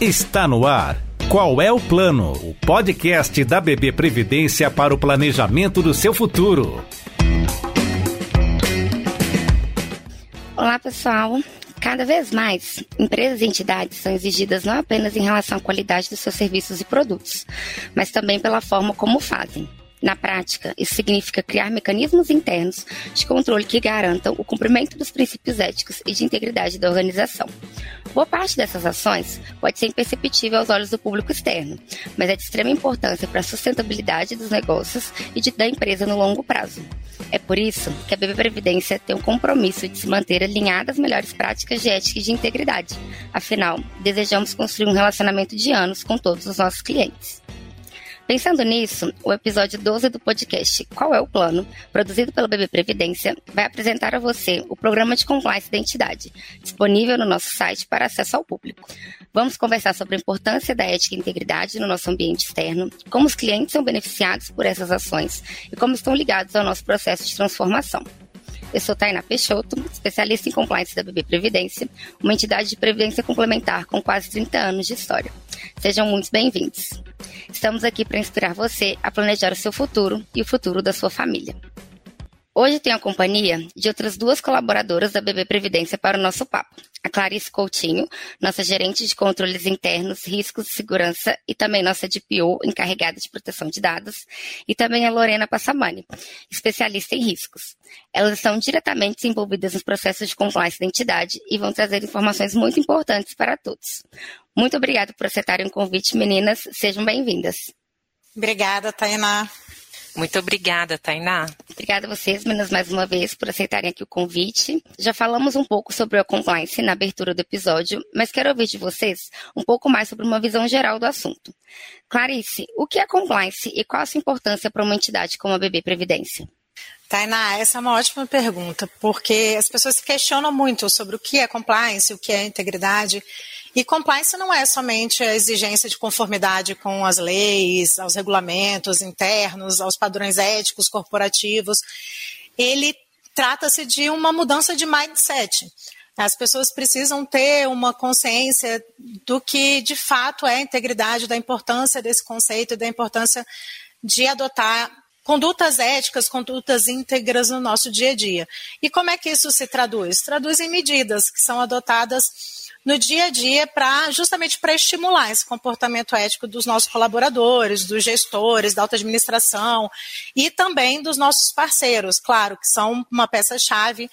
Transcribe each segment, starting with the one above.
Está no ar. Qual é o plano? O podcast da BB Previdência para o planejamento do seu futuro. Olá, pessoal. Cada vez mais, empresas e entidades são exigidas não apenas em relação à qualidade dos seus serviços e produtos, mas também pela forma como fazem. Na prática, isso significa criar mecanismos internos de controle que garantam o cumprimento dos princípios éticos e de integridade da organização. Boa parte dessas ações pode ser imperceptível aos olhos do público externo, mas é de extrema importância para a sustentabilidade dos negócios e de, da empresa no longo prazo. É por isso que a BB Previdência tem um compromisso de se manter alinhada às melhores práticas de ética e de integridade. Afinal, desejamos construir um relacionamento de anos com todos os nossos clientes. Pensando nisso, o episódio 12 do podcast Qual é o Plano, produzido pela BB Previdência, vai apresentar a você o programa de compliance identidade, disponível no nosso site para acesso ao público. Vamos conversar sobre a importância da ética e integridade no nosso ambiente externo, como os clientes são beneficiados por essas ações e como estão ligados ao nosso processo de transformação. Eu sou Tainá Peixoto, especialista em compliance da BB Previdência, uma entidade de previdência complementar com quase 30 anos de história. Sejam muito bem-vindos. Estamos aqui para inspirar você a planejar o seu futuro e o futuro da sua família. Hoje tenho a companhia de outras duas colaboradoras da BB Previdência para o nosso papo. A Clarice Coutinho, nossa gerente de controles internos, riscos, segurança e também nossa DPO, encarregada de proteção de dados, e também a Lorena Passamani, especialista em riscos. Elas estão diretamente envolvidas nos processos de compliance de identidade e vão trazer informações muito importantes para todos. Muito obrigada por aceitarem o convite, meninas. Sejam bem-vindas. Obrigada, Tainá. Muito obrigada, Tainá. Obrigada a vocês, meninas, mais uma vez, por aceitarem aqui o convite. Já falamos um pouco sobre a compliance na abertura do episódio, mas quero ouvir de vocês um pouco mais sobre uma visão geral do assunto. Clarice, o que é compliance e qual a sua importância para uma entidade como a BB Previdência? Tainá, essa é uma ótima pergunta, porque as pessoas se questionam muito sobre o que é compliance, o que é integridade. E compliance não é somente a exigência de conformidade com as leis, aos regulamentos internos, aos padrões éticos corporativos. Ele trata-se de uma mudança de mindset. As pessoas precisam ter uma consciência do que de fato é a integridade, da importância desse conceito e da importância de adotar condutas éticas, condutas íntegras no nosso dia a dia. E como é que isso se traduz? Traduz em medidas que são adotadas no dia a dia para justamente para estimular esse comportamento ético dos nossos colaboradores, dos gestores, da alta administração e também dos nossos parceiros, claro, que são uma peça-chave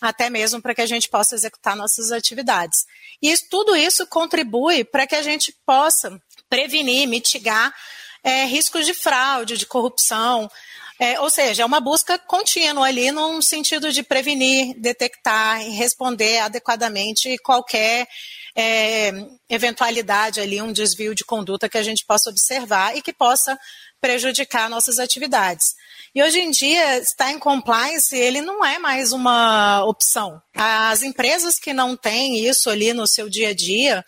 até mesmo para que a gente possa executar nossas atividades. E isso, tudo isso contribui para que a gente possa prevenir, mitigar é, riscos de fraude, de corrupção, é, ou seja, é uma busca contínua ali num sentido de prevenir, detectar e responder adequadamente qualquer é, eventualidade ali, um desvio de conduta que a gente possa observar e que possa prejudicar nossas atividades. E hoje em dia, estar em compliance, ele não é mais uma opção. As empresas que não têm isso ali no seu dia a dia,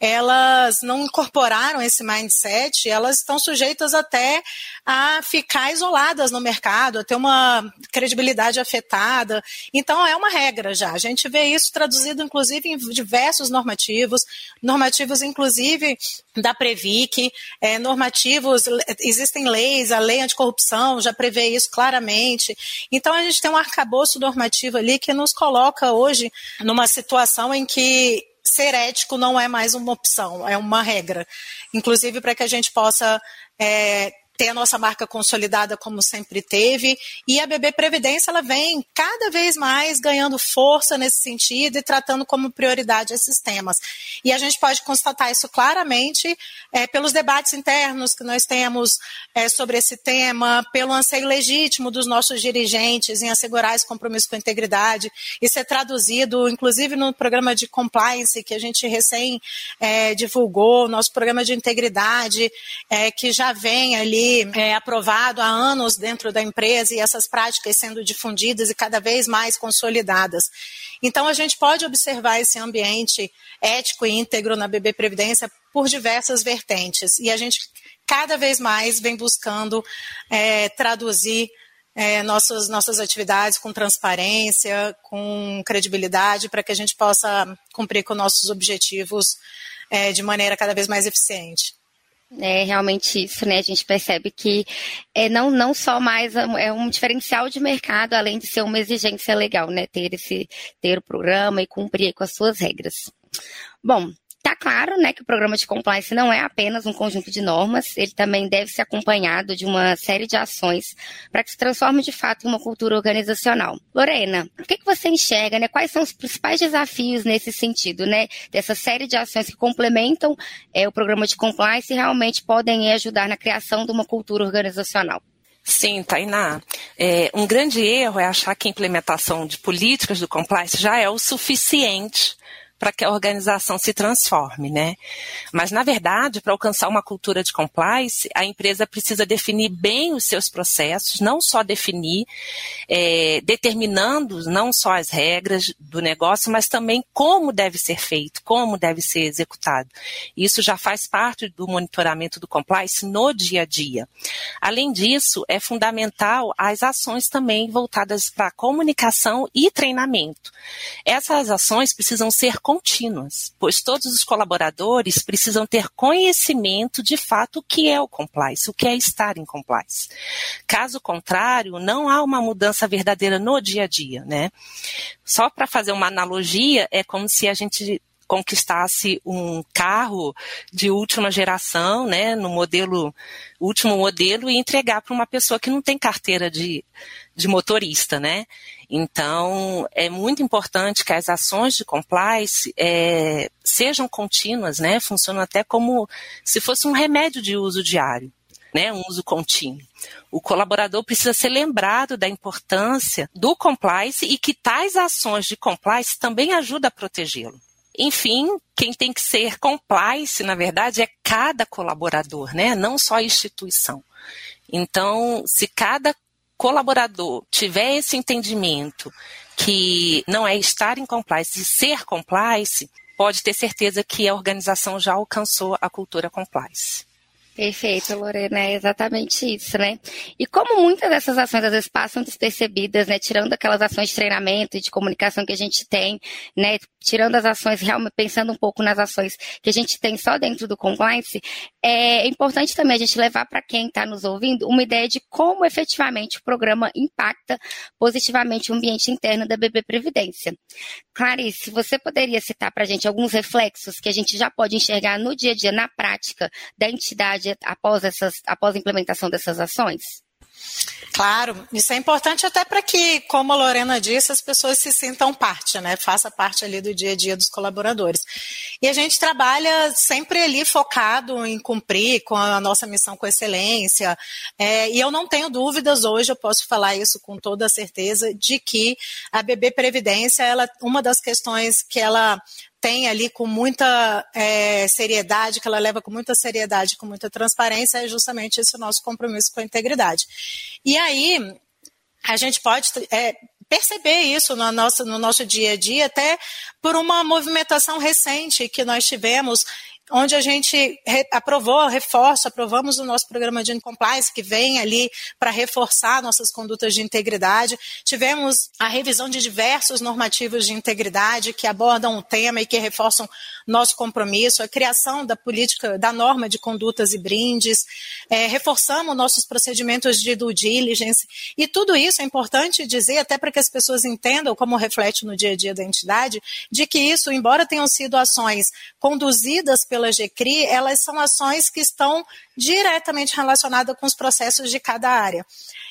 elas não incorporaram esse mindset, elas estão sujeitas até a ficar isoladas no mercado, a ter uma credibilidade afetada. Então, é uma regra já. A gente vê isso traduzido, inclusive, em diversos normativos, normativos, inclusive, da Previc, é, normativos, existem leis, a lei anticorrupção já prevê isso claramente. Então, a gente tem um arcabouço normativo ali que nos coloca hoje numa situação em que ser ético não é mais uma opção, é uma regra. Inclusive para que a gente possa é, ter a nossa marca consolidada como sempre teve. E a BB Previdência ela vem cada vez mais ganhando força nesse sentido e tratando como prioridade esses temas. E a gente pode constatar isso claramente é, pelos debates internos que nós temos é, sobre esse tema, pelo anseio legítimo dos nossos dirigentes em assegurar esse compromisso com a integridade. Isso é traduzido, inclusive, no programa de compliance que a gente recém é, divulgou, nosso programa de integridade, é, que já vem ali é, aprovado há anos dentro da empresa e essas práticas sendo difundidas e cada vez mais consolidadas. Então, a gente pode observar esse ambiente ético e íntegro na BB Previdência por diversas vertentes. E a gente cada vez mais vem buscando é, traduzir é, nossas, nossas atividades com transparência, com credibilidade, para que a gente possa cumprir com nossos objetivos é, de maneira cada vez mais eficiente. É realmente isso, né? A gente percebe que é não, não só mais é um diferencial de mercado, além de ser uma exigência legal, né? Ter esse ter o programa e cumprir com as suas regras. Bom, Está claro né, que o programa de compliance não é apenas um conjunto de normas, ele também deve ser acompanhado de uma série de ações para que se transforme de fato em uma cultura organizacional. Lorena, o que, que você enxerga, né? Quais são os principais desafios nesse sentido, né? Dessa série de ações que complementam é, o programa de compliance e realmente podem ajudar na criação de uma cultura organizacional. Sim, Tainá. É, um grande erro é achar que a implementação de políticas do compliance já é o suficiente para que a organização se transforme, né? Mas, na verdade, para alcançar uma cultura de compliance, a empresa precisa definir bem os seus processos, não só definir, é, determinando não só as regras do negócio, mas também como deve ser feito, como deve ser executado. Isso já faz parte do monitoramento do compliance no dia a dia. Além disso, é fundamental as ações também voltadas para comunicação e treinamento. Essas ações precisam ser contínuas, pois todos os colaboradores precisam ter conhecimento de fato o que é o compliance, o que é estar em compliance. Caso contrário, não há uma mudança verdadeira no dia a dia, né? Só para fazer uma analogia, é como se a gente conquistasse um carro de última geração, né, no modelo último modelo e entregar para uma pessoa que não tem carteira de, de motorista, né? Então, é muito importante que as ações de compliance é, sejam contínuas, né? Funcionam até como se fosse um remédio de uso diário, né? Um uso contínuo. O colaborador precisa ser lembrado da importância do compliance e que tais ações de compliance também ajudam a protegê-lo. Enfim, quem tem que ser compliance, na verdade, é cada colaborador, né? Não só a instituição. Então, se cada colaborador tiver esse entendimento que não é estar em compliance e ser compliance, pode ter certeza que a organização já alcançou a cultura compliance. Perfeito, Lorena, é exatamente isso, né? E como muitas dessas ações às vezes passam despercebidas, né? Tirando aquelas ações de treinamento e de comunicação que a gente tem, né? Tirando as ações, realmente pensando um pouco nas ações que a gente tem só dentro do compliance, é importante também a gente levar para quem está nos ouvindo uma ideia de como efetivamente o programa impacta positivamente o ambiente interno da BB Previdência. Clarice, você poderia citar para a gente alguns reflexos que a gente já pode enxergar no dia a dia, na prática da entidade após, essas, após a implementação dessas ações? Claro, isso é importante até para que, como a Lorena disse, as pessoas se sintam parte, né? Faça parte ali do dia a dia dos colaboradores. E a gente trabalha sempre ali focado em cumprir com a nossa missão com excelência. É, e eu não tenho dúvidas hoje, eu posso falar isso com toda certeza, de que a BB Previdência, ela, uma das questões que ela tem ali com muita é, seriedade, que ela leva com muita seriedade, com muita transparência, é justamente esse nosso compromisso com a integridade. E aí, a gente pode é, perceber isso no nosso, no nosso dia a dia, até por uma movimentação recente que nós tivemos onde a gente aprovou, reforça, aprovamos o nosso programa de compliance, que vem ali para reforçar nossas condutas de integridade. Tivemos a revisão de diversos normativos de integridade que abordam o tema e que reforçam nosso compromisso, a criação da política, da norma de condutas e brindes, é, reforçamos nossos procedimentos de due diligence, e tudo isso é importante dizer, até para que as pessoas entendam como reflete no dia a dia da entidade, de que isso, embora tenham sido ações conduzidas pela GCRI, elas são ações que estão diretamente relacionadas com os processos de cada área.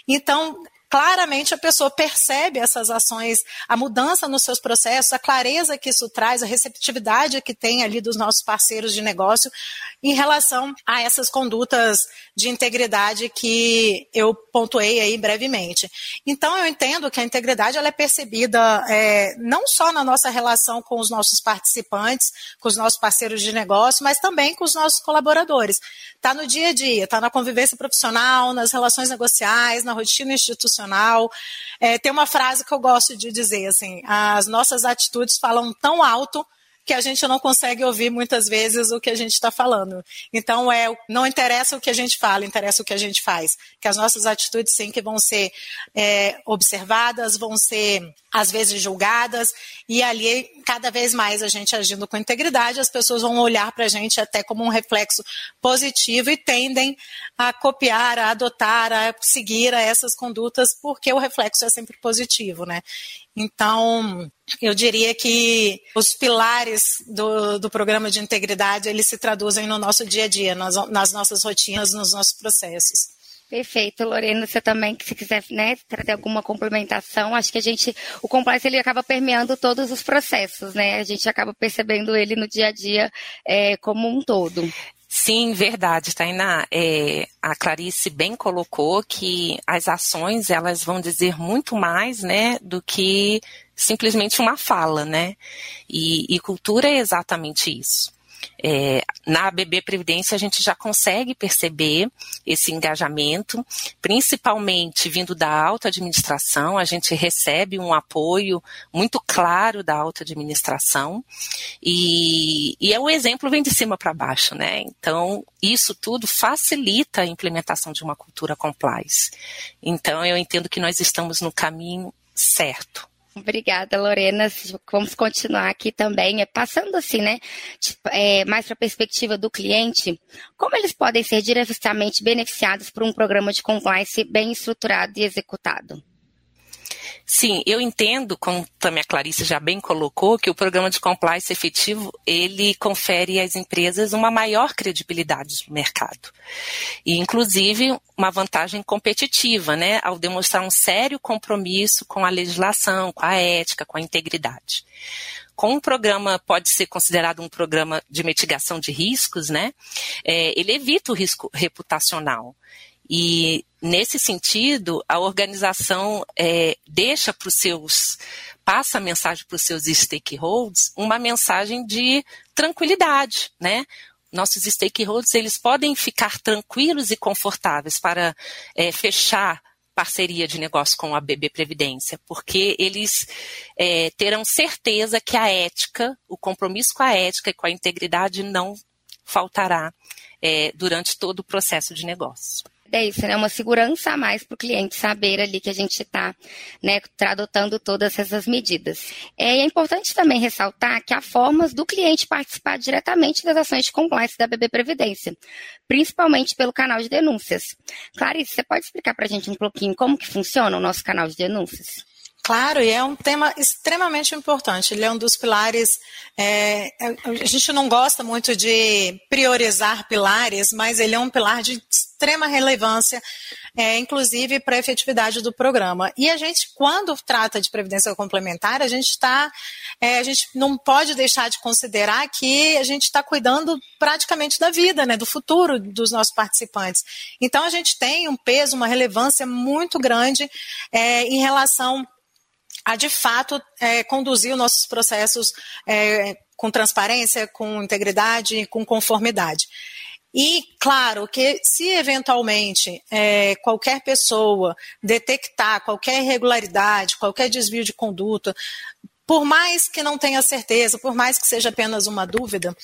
Então, claramente a pessoa percebe essas ações, a mudança nos seus processos, a clareza que isso traz, a receptividade que tem ali dos nossos parceiros de negócio em relação a essas condutas de integridade que eu pontuei aí brevemente. Então, eu entendo que a integridade ela é percebida é, não só na nossa relação com os nossos participantes, com os nossos parceiros de negócio, mas também com os nossos colaboradores. Está no dia a dia, está na convivência profissional, nas relações negociais, na rotina institucional. É, tem uma frase que eu gosto de dizer assim: as nossas atitudes falam tão alto que a gente não consegue ouvir muitas vezes o que a gente está falando. Então, é, não interessa o que a gente fala, interessa o que a gente faz. Que as nossas atitudes, sim, que vão ser é, observadas, vão ser, às vezes, julgadas, e ali, cada vez mais a gente agindo com integridade, as pessoas vão olhar para a gente até como um reflexo positivo e tendem a copiar, a adotar, a seguir a essas condutas, porque o reflexo é sempre positivo, né? Então, eu diria que os pilares do, do programa de integridade, eles se traduzem no nosso dia a dia, nas, nas nossas rotinas, nos nossos processos. Perfeito, Lorena, você também, se quiser né, trazer alguma complementação, acho que a gente, o compliance ele acaba permeando todos os processos, né? A gente acaba percebendo ele no dia a dia é, como um todo. Sim, verdade, Tainá. É, a Clarice bem colocou que as ações elas vão dizer muito mais, né, do que simplesmente uma fala, né? E, e cultura é exatamente isso. É, na BB Previdência a gente já consegue perceber esse engajamento, principalmente vindo da alta administração, a gente recebe um apoio muito claro da alta administração e, e é o exemplo vem de cima para baixo, né? Então isso tudo facilita a implementação de uma cultura compliance. Então eu entendo que nós estamos no caminho certo. Obrigada, Lorena. Vamos continuar aqui também. É, passando assim, né? Tipo, é, mais para a perspectiva do cliente, como eles podem ser diretamente beneficiados por um programa de compliance bem estruturado e executado? Sim, eu entendo, como também a Clarice já bem colocou, que o programa de compliance efetivo, ele confere às empresas uma maior credibilidade no mercado. E, inclusive, uma vantagem competitiva, né, ao demonstrar um sério compromisso com a legislação, com a ética, com a integridade. Como um programa pode ser considerado um programa de mitigação de riscos, né, é, ele evita o risco reputacional. E, nesse sentido, a organização é, deixa para os seus, passa a mensagem para os seus stakeholders, uma mensagem de tranquilidade, né? Nossos stakeholders, eles podem ficar tranquilos e confortáveis para é, fechar parceria de negócio com a BB Previdência, porque eles é, terão certeza que a ética, o compromisso com a ética e com a integridade não faltará é, durante todo o processo de negócio é isso, né? Uma segurança a mais para o cliente saber ali que a gente está né, todas essas medidas. É, é importante também ressaltar que há formas do cliente participar diretamente das ações de compliance da BB Previdência, principalmente pelo canal de denúncias. Clarice, você pode explicar para a gente um pouquinho como que funciona o nosso canal de denúncias? Claro, e é um tema extremamente importante. Ele é um dos pilares. É, a gente não gosta muito de priorizar pilares, mas ele é um pilar de extrema relevância, é, inclusive para a efetividade do programa. E a gente, quando trata de previdência complementar, a gente está, é, a gente não pode deixar de considerar que a gente está cuidando praticamente da vida, né, do futuro dos nossos participantes. Então a gente tem um peso, uma relevância muito grande é, em relação a de fato é, conduzir os nossos processos é, com transparência, com integridade, com conformidade. E, claro, que se eventualmente é, qualquer pessoa detectar qualquer irregularidade, qualquer desvio de conduta, por mais que não tenha certeza, por mais que seja apenas uma dúvida,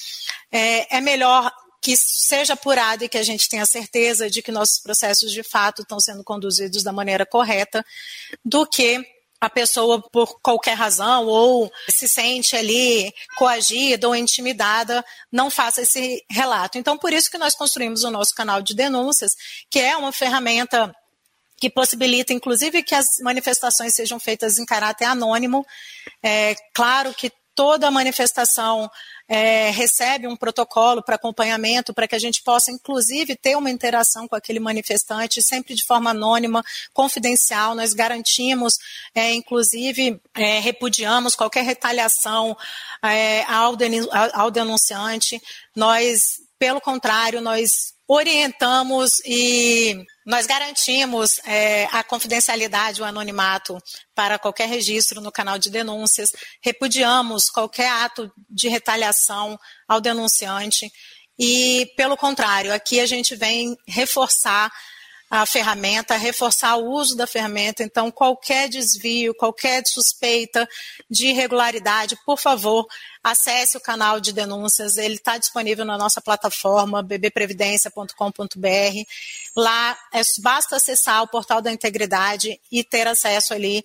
é, é melhor que seja apurado e que a gente tenha certeza de que nossos processos de fato estão sendo conduzidos da maneira correta, do que a pessoa, por qualquer razão, ou se sente ali coagida ou intimidada, não faça esse relato. Então, por isso que nós construímos o nosso canal de denúncias, que é uma ferramenta que possibilita, inclusive, que as manifestações sejam feitas em caráter anônimo. É claro que toda manifestação é, recebe um protocolo para acompanhamento, para que a gente possa, inclusive, ter uma interação com aquele manifestante, sempre de forma anônima, confidencial. Nós garantimos, é, inclusive, é, repudiamos qualquer retaliação é, ao, ao denunciante. Nós, pelo contrário, nós orientamos e nós garantimos é, a confidencialidade, o anonimato para qualquer registro no canal de denúncias, repudiamos qualquer ato de retaliação ao denunciante. E, pelo contrário, aqui a gente vem reforçar a ferramenta, reforçar o uso da ferramenta. Então, qualquer desvio, qualquer suspeita de irregularidade, por favor, acesse o canal de denúncias. Ele está disponível na nossa plataforma bbprevidência.com.br. Lá é, basta acessar o portal da integridade e ter acesso ali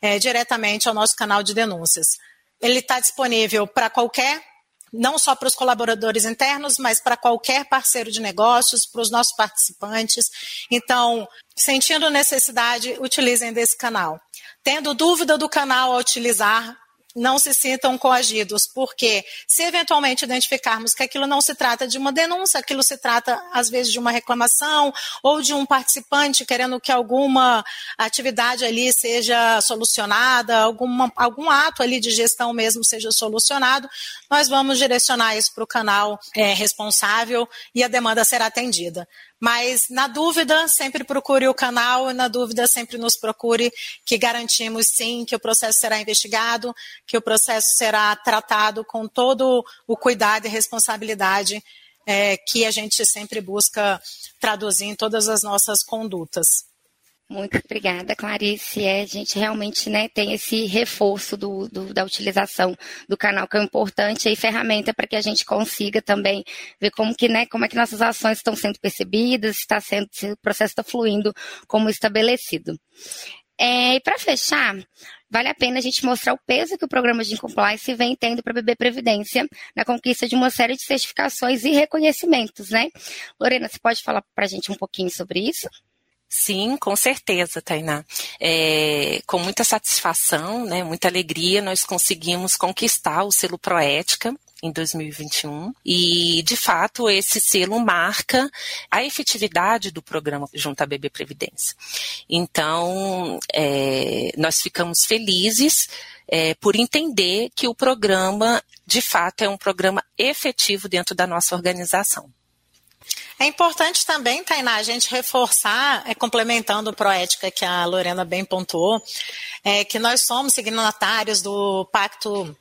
é, diretamente ao nosso canal de denúncias. Ele está disponível para qualquer não só para os colaboradores internos, mas para qualquer parceiro de negócios, para os nossos participantes. Então, sentindo necessidade, utilizem desse canal. Tendo dúvida do canal a utilizar, não se sintam coagidos, porque se eventualmente identificarmos que aquilo não se trata de uma denúncia, aquilo se trata, às vezes, de uma reclamação ou de um participante querendo que alguma atividade ali seja solucionada, alguma, algum ato ali de gestão mesmo seja solucionado, nós vamos direcionar isso para o canal é, responsável e a demanda será atendida. Mas, na dúvida, sempre procure o canal e, na dúvida, sempre nos procure, que garantimos sim que o processo será investigado, que o processo será tratado com todo o cuidado e responsabilidade é, que a gente sempre busca traduzir em todas as nossas condutas. Muito obrigada, Clarice. É, a gente realmente né, tem esse reforço do, do, da utilização do canal, que é importante e ferramenta para que a gente consiga também ver como que, né, como é que nossas ações estão sendo percebidas, está sendo, se o processo está fluindo como estabelecido. É, e para fechar, vale a pena a gente mostrar o peso que o programa de compliance vem tendo para a BB Previdência na conquista de uma série de certificações e reconhecimentos, né? Lorena, você pode falar para a gente um pouquinho sobre isso? Sim, com certeza, Tainá. É, com muita satisfação, né, muita alegria, nós conseguimos conquistar o selo Proética em 2021 e, de fato, esse selo marca a efetividade do programa junto à BB Previdência. Então, é, nós ficamos felizes é, por entender que o programa, de fato, é um programa efetivo dentro da nossa organização. É importante também, Tainá, a gente reforçar, é, complementando o Proética que a Lorena bem pontuou, é, que nós somos signatários do Pacto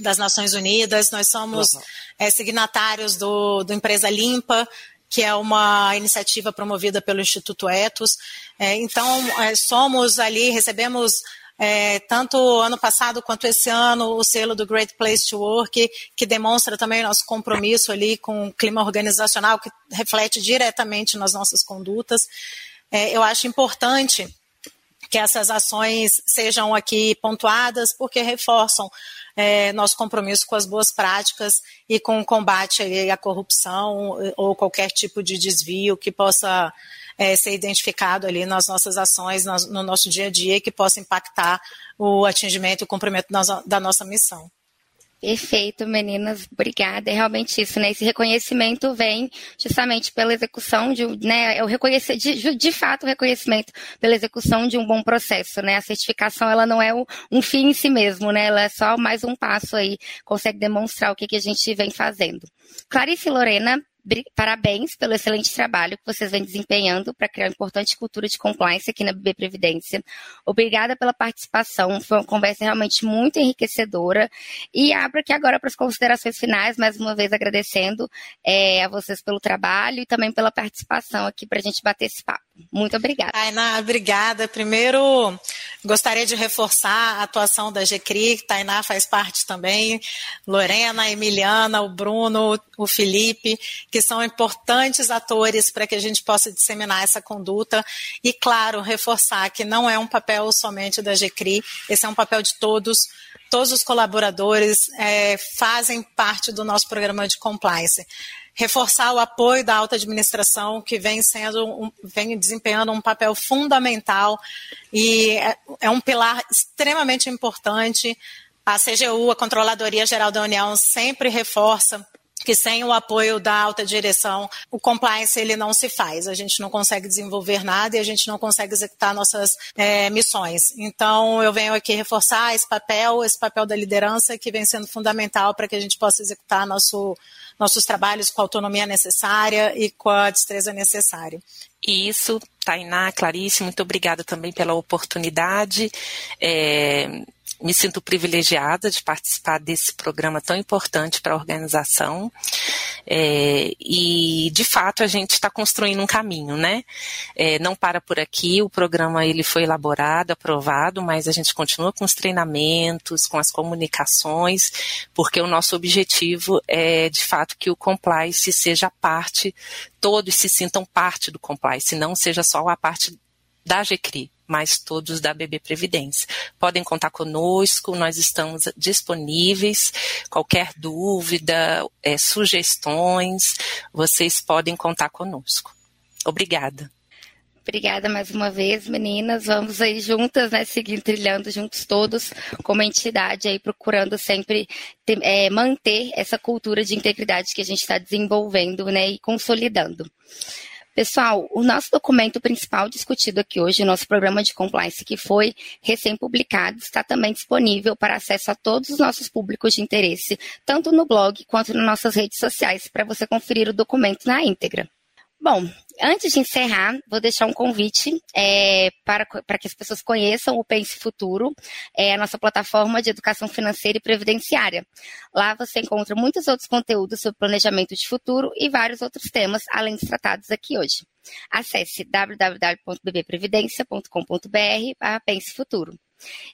das Nações Unidas, nós somos uhum. é, signatários do, do Empresa Limpa, que é uma iniciativa promovida pelo Instituto Etos. É, então, é, somos ali, recebemos é, tanto ano passado quanto esse ano, o selo do Great Place to Work, que demonstra também nosso compromisso ali com o clima organizacional, que reflete diretamente nas nossas condutas. É, eu acho importante que essas ações sejam aqui pontuadas, porque reforçam é, nosso compromisso com as boas práticas e com o combate à corrupção ou qualquer tipo de desvio que possa é, ser identificado ali nas nossas ações, no nosso dia a dia, que possa impactar o atingimento e o cumprimento da nossa missão. Perfeito, meninas, obrigada. É realmente isso, né? Esse reconhecimento vem justamente pela execução de, né? É o reconhecer, de, de fato, o reconhecimento pela execução de um bom processo, né? A certificação, ela não é um fim em si mesmo, né? Ela é só mais um passo aí, consegue demonstrar o que, que a gente vem fazendo. Clarice e Lorena, Parabéns pelo excelente trabalho que vocês vêm desempenhando para criar uma importante cultura de compliance aqui na BB Previdência. Obrigada pela participação, foi uma conversa realmente muito enriquecedora. E abro aqui agora para as considerações finais, mais uma vez agradecendo é, a vocês pelo trabalho e também pela participação aqui para a gente bater esse papo. Muito obrigada. Tainá, obrigada. Primeiro, gostaria de reforçar a atuação da GCRI, Tainá faz parte também, Lorena, Emiliana, o Bruno, o Felipe, que são importantes atores para que a gente possa disseminar essa conduta. E, claro, reforçar que não é um papel somente da GCRI, esse é um papel de todos. Todos os colaboradores é, fazem parte do nosso programa de compliance reforçar o apoio da alta administração, que vem sendo vem desempenhando um papel fundamental e é, é um pilar extremamente importante. A CGU, a Controladoria Geral da União, sempre reforça que sem o apoio da alta direção, o compliance ele não se faz. A gente não consegue desenvolver nada e a gente não consegue executar nossas é, missões. Então, eu venho aqui reforçar esse papel, esse papel da liderança que vem sendo fundamental para que a gente possa executar nosso, nossos trabalhos com a autonomia necessária e com a destreza necessária. Isso, Tainá, Clarice, muito obrigada também pela oportunidade. É, Me sinto privilegiada de participar desse programa tão importante para a organização. É, e, de fato, a gente está construindo um caminho, né? É, não para por aqui, o programa ele foi elaborado, aprovado, mas a gente continua com os treinamentos, com as comunicações, porque o nosso objetivo é, de fato, que o compliance seja parte, todos se sintam parte do compliance, não seja só a parte da GCRI, mas todos da BB Previdência. Podem contar conosco, nós estamos disponíveis. Qualquer dúvida, é, sugestões, vocês podem contar conosco. Obrigada. Obrigada mais uma vez, meninas. Vamos aí juntas, né, seguir trilhando juntos todos, como entidade aí, procurando sempre ter, é, manter essa cultura de integridade que a gente está desenvolvendo, né, e consolidando. Pessoal, o nosso documento principal discutido aqui hoje, o nosso programa de compliance que foi recém-publicado, está também disponível para acesso a todos os nossos públicos de interesse, tanto no blog quanto nas nossas redes sociais, para você conferir o documento na íntegra. Bom, antes de encerrar, vou deixar um convite é, para, para que as pessoas conheçam o Pense Futuro, é a nossa plataforma de educação financeira e previdenciária. Lá você encontra muitos outros conteúdos sobre planejamento de futuro e vários outros temas, além dos tratados aqui hoje. Acesse www.bbprevidencia.com.br para Pense Futuro.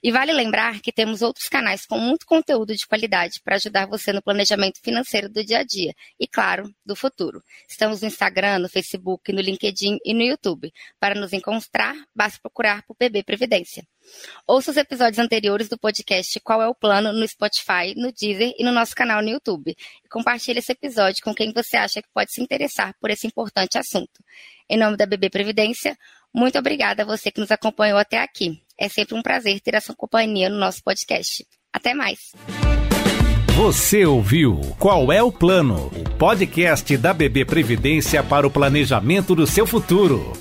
E vale lembrar que temos outros canais com muito conteúdo de qualidade para ajudar você no planejamento financeiro do dia a dia e, claro, do futuro. Estamos no Instagram, no Facebook, no LinkedIn e no YouTube. Para nos encontrar, basta procurar por PB Previdência. Ouça os episódios anteriores do podcast Qual é o Plano no Spotify, no Deezer e no nosso canal no YouTube. E compartilhe esse episódio com quem você acha que pode se interessar por esse importante assunto. Em nome da BB Previdência, muito obrigada a você que nos acompanhou até aqui. É sempre um prazer ter a sua companhia no nosso podcast. Até mais. Você ouviu Qual é o Plano? O podcast da BB Previdência para o planejamento do seu futuro.